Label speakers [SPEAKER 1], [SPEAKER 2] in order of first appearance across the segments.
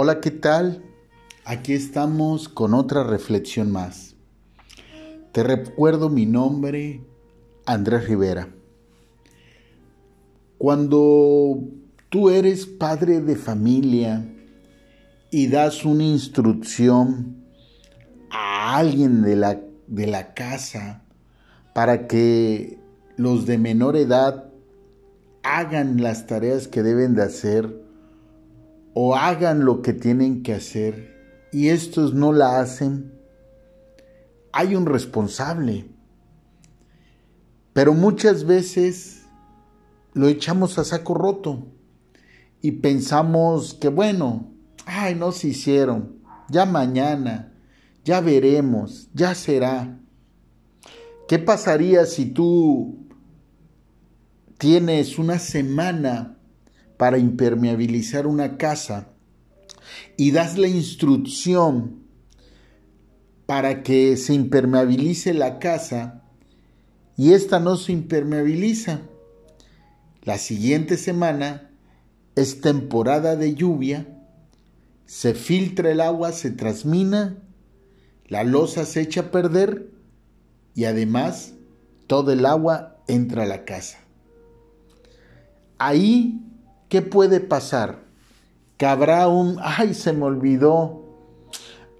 [SPEAKER 1] Hola, ¿qué tal? Aquí estamos con otra reflexión más. Te recuerdo mi nombre, Andrés Rivera. Cuando tú eres padre de familia y das una instrucción a alguien de la, de la casa para que los de menor edad hagan las tareas que deben de hacer, o hagan lo que tienen que hacer y estos no la hacen, hay un responsable. Pero muchas veces lo echamos a saco roto y pensamos que bueno, ay, no se hicieron, ya mañana, ya veremos, ya será. ¿Qué pasaría si tú tienes una semana para impermeabilizar una casa y das la instrucción para que se impermeabilice la casa y esta no se impermeabiliza. La siguiente semana es temporada de lluvia, se filtra el agua, se transmina, la losa se echa a perder y además todo el agua entra a la casa. Ahí ¿qué puede pasar? Que habrá un, ay, se me olvidó,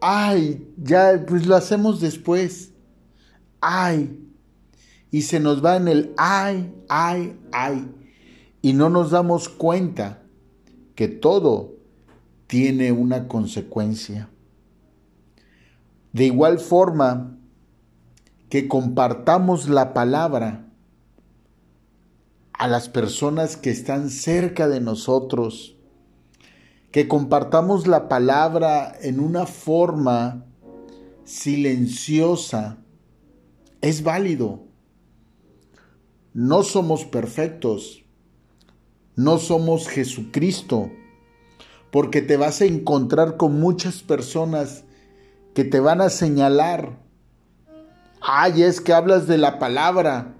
[SPEAKER 1] ay, ya, pues lo hacemos después, ay, y se nos va en el ay, ay, ay, y no nos damos cuenta que todo tiene una consecuencia. De igual forma que compartamos la palabra, a las personas que están cerca de nosotros, que compartamos la palabra en una forma silenciosa, es válido. No somos perfectos, no somos Jesucristo, porque te vas a encontrar con muchas personas que te van a señalar, ay, es que hablas de la palabra,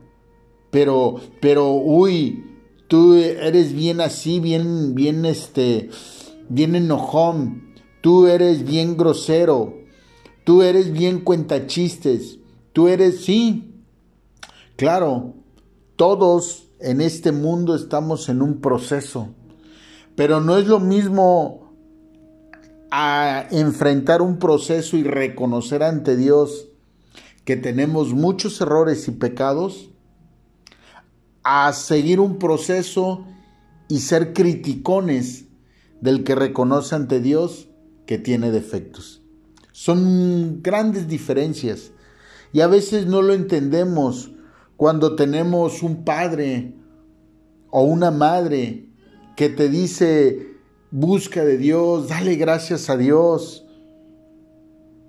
[SPEAKER 1] pero, pero, uy, tú eres bien así, bien, bien, este, bien enojón, tú eres bien grosero, tú eres bien cuentachistes, tú eres, sí, claro, todos en este mundo estamos en un proceso, pero no es lo mismo a enfrentar un proceso y reconocer ante Dios que tenemos muchos errores y pecados a seguir un proceso y ser criticones del que reconoce ante Dios que tiene defectos. Son grandes diferencias y a veces no lo entendemos cuando tenemos un padre o una madre que te dice, busca de Dios, dale gracias a Dios.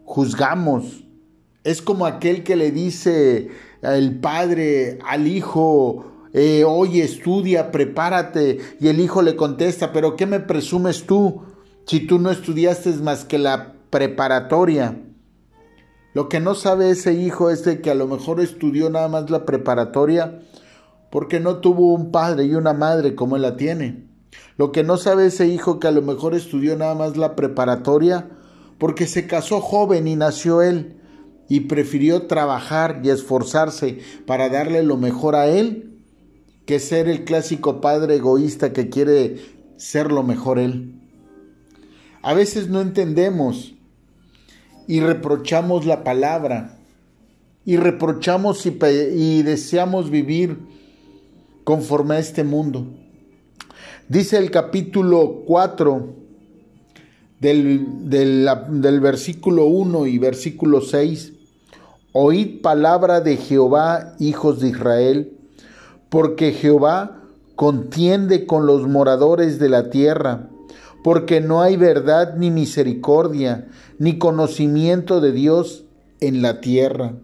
[SPEAKER 1] Juzgamos. Es como aquel que le dice el padre al hijo, eh, oye, estudia, prepárate. Y el hijo le contesta, pero ¿qué me presumes tú si tú no estudiaste más que la preparatoria? Lo que no sabe ese hijo es que a lo mejor estudió nada más la preparatoria porque no tuvo un padre y una madre como él la tiene. Lo que no sabe ese hijo que a lo mejor estudió nada más la preparatoria porque se casó joven y nació él y prefirió trabajar y esforzarse para darle lo mejor a él que ser el clásico padre egoísta que quiere ser lo mejor él. A veces no entendemos y reprochamos la palabra y reprochamos y, deseamos vivir conforme a este mundo. Dice el capítulo 4 del, del versículo 1 y versículo 6, Oíd palabra de Jehová, hijos de Israel, porque Jehová contiende con los moradores de la tierra, porque no hay verdad ni misericordia, ni conocimiento de Dios en la tierra.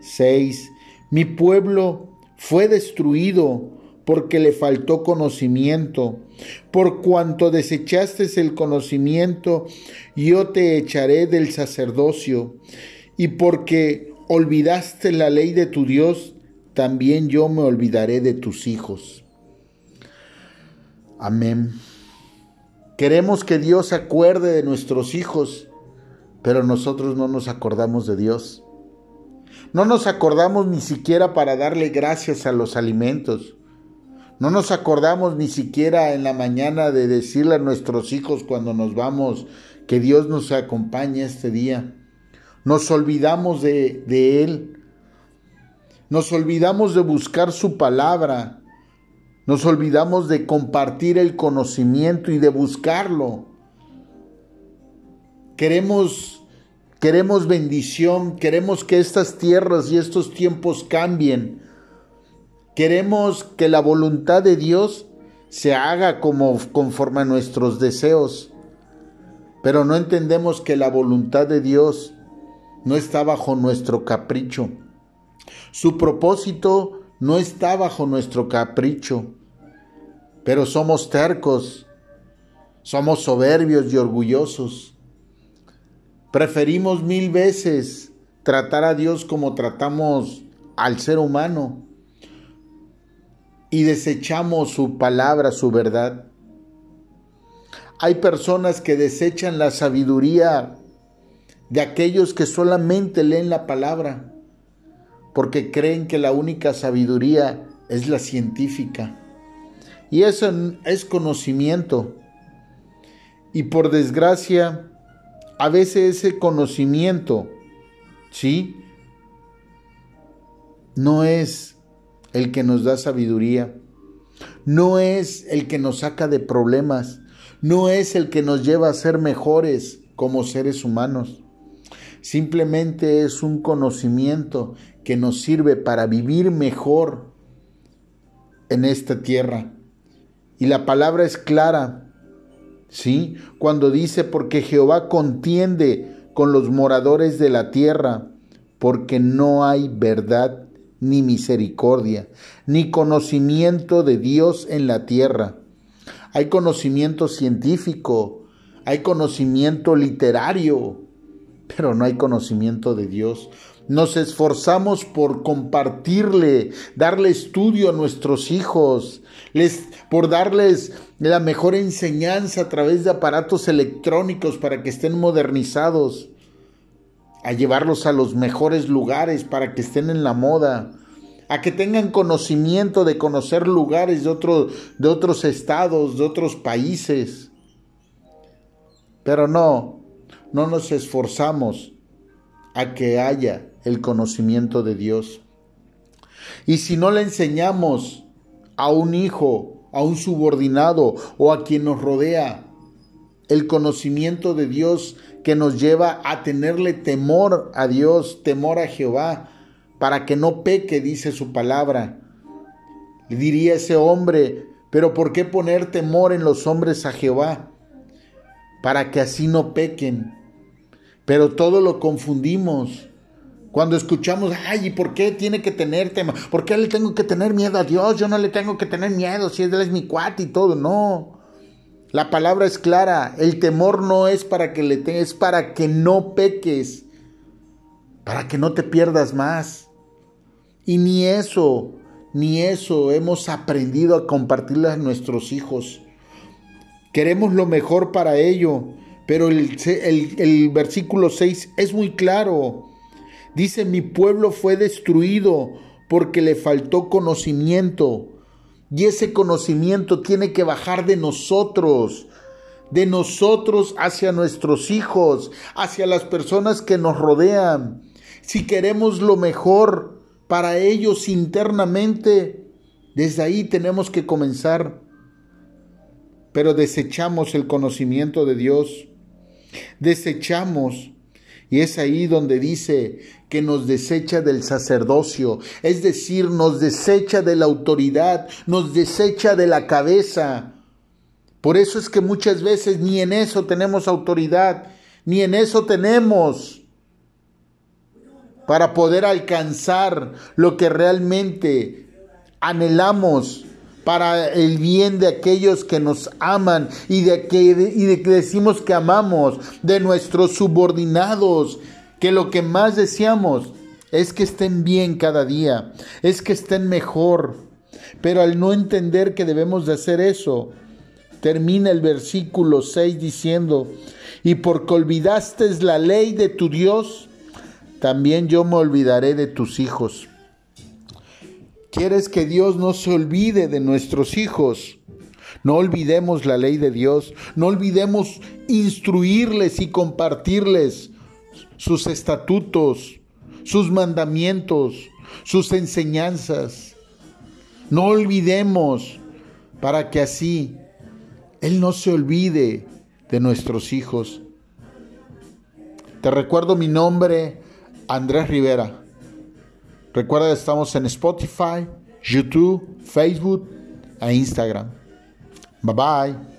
[SPEAKER 1] 6. Mi pueblo fue destruido porque le faltó conocimiento. Por cuanto desechaste el conocimiento, yo te echaré del sacerdocio. Y porque olvidaste la ley de tu Dios, también yo me olvidaré de tus hijos. Amén. Queremos que Dios se acuerde de nuestros hijos, pero nosotros no nos acordamos de Dios. No nos acordamos ni siquiera para darle gracias a los alimentos. No nos acordamos ni siquiera en la mañana de decirle a nuestros hijos cuando nos vamos que Dios nos acompañe este día. Nos olvidamos de, de Él. Nos olvidamos de buscar su palabra. Nos olvidamos de compartir el conocimiento y de buscarlo. Queremos queremos bendición, queremos que estas tierras y estos tiempos cambien. Queremos que la voluntad de Dios se haga como conforme a nuestros deseos. Pero no entendemos que la voluntad de Dios no está bajo nuestro capricho. Su propósito no está bajo nuestro capricho. Pero somos tercos, somos soberbios y orgullosos. Preferimos mil veces tratar a Dios como tratamos al ser humano y desechamos su palabra, su verdad. Hay personas que desechan la sabiduría de aquellos que solamente leen la palabra porque creen que la única sabiduría es la científica. Y eso es conocimiento. Y por desgracia, a veces ese conocimiento, ¿sí? No es el que nos da sabiduría, no es el que nos saca de problemas, no es el que nos lleva a ser mejores como seres humanos. Simplemente es un conocimiento que nos sirve para vivir mejor en esta tierra. Y la palabra es clara, ¿sí? Cuando dice, porque Jehová contiende con los moradores de la tierra, porque no hay verdad ni misericordia, ni conocimiento de Dios en la tierra. Hay conocimiento científico, hay conocimiento literario, pero no hay conocimiento de Dios. Nos esforzamos por compartirle, darle estudio a nuestros hijos, por darles la mejor enseñanza a través de aparatos electrónicos para que estén modernizados, a llevarlos a los mejores lugares para que estén en la moda, a que tengan conocimiento de conocer lugares de, de otros estados, de otros países. Pero no, no nos esforzamos a que haya el conocimiento de Dios. Y si no le enseñamos a un hijo, a un subordinado o a quien nos rodea, el conocimiento de Dios que nos lleva a tenerle temor a Dios, temor a Jehová, para que no peque, dice su palabra. Le diría ese hombre, pero ¿por qué poner temor en los hombres a Jehová? Para que así no pequen. Pero todo lo confundimos. Cuando escuchamos, ay, ¿y por qué tiene que tener tema? ¿Por qué le tengo que tener miedo a Dios? Yo no le tengo que tener miedo si Él es mi cuate y todo. No. La palabra es clara. El temor no es para que le tengas, es para que no peques. Para que no te pierdas más. Y ni eso, ni eso hemos aprendido a compartirle a nuestros hijos. Queremos lo mejor para ello. Pero el, el, el versículo 6 es muy claro. Dice, mi pueblo fue destruido porque le faltó conocimiento. Y ese conocimiento tiene que bajar de nosotros, de nosotros hacia nuestros hijos, hacia las personas que nos rodean. Si queremos lo mejor para ellos internamente, desde ahí tenemos que comenzar. Pero desechamos el conocimiento de Dios. Desechamos y es ahí donde dice que nos desecha del sacerdocio, es decir, nos desecha de la autoridad, nos desecha de la cabeza. Por eso es que muchas veces ni en eso tenemos autoridad, ni en eso tenemos para poder alcanzar lo que realmente anhelamos para el bien de aquellos que nos aman y de que, y de que decimos que amamos, de nuestros subordinados, que lo que más deseamos es que estén bien cada día, es que estén mejor. Pero al no entender que debemos de hacer eso, termina el versículo 6 diciendo, y porque olvidaste la ley de tu Dios, también yo me olvidaré de tus hijos. ¿Quieres que Dios no se olvide de nuestros hijos? No olvidemos la ley de Dios, no olvidemos instruirles y compartirles sus estatutos, sus mandamientos, sus enseñanzas. No olvidemos para que así Él no se olvide de nuestros hijos. Te recuerdo mi nombre, Andrés Rivera. Recuerda que estamos en Spotify, YouTube, Facebook e Instagram. Bye bye.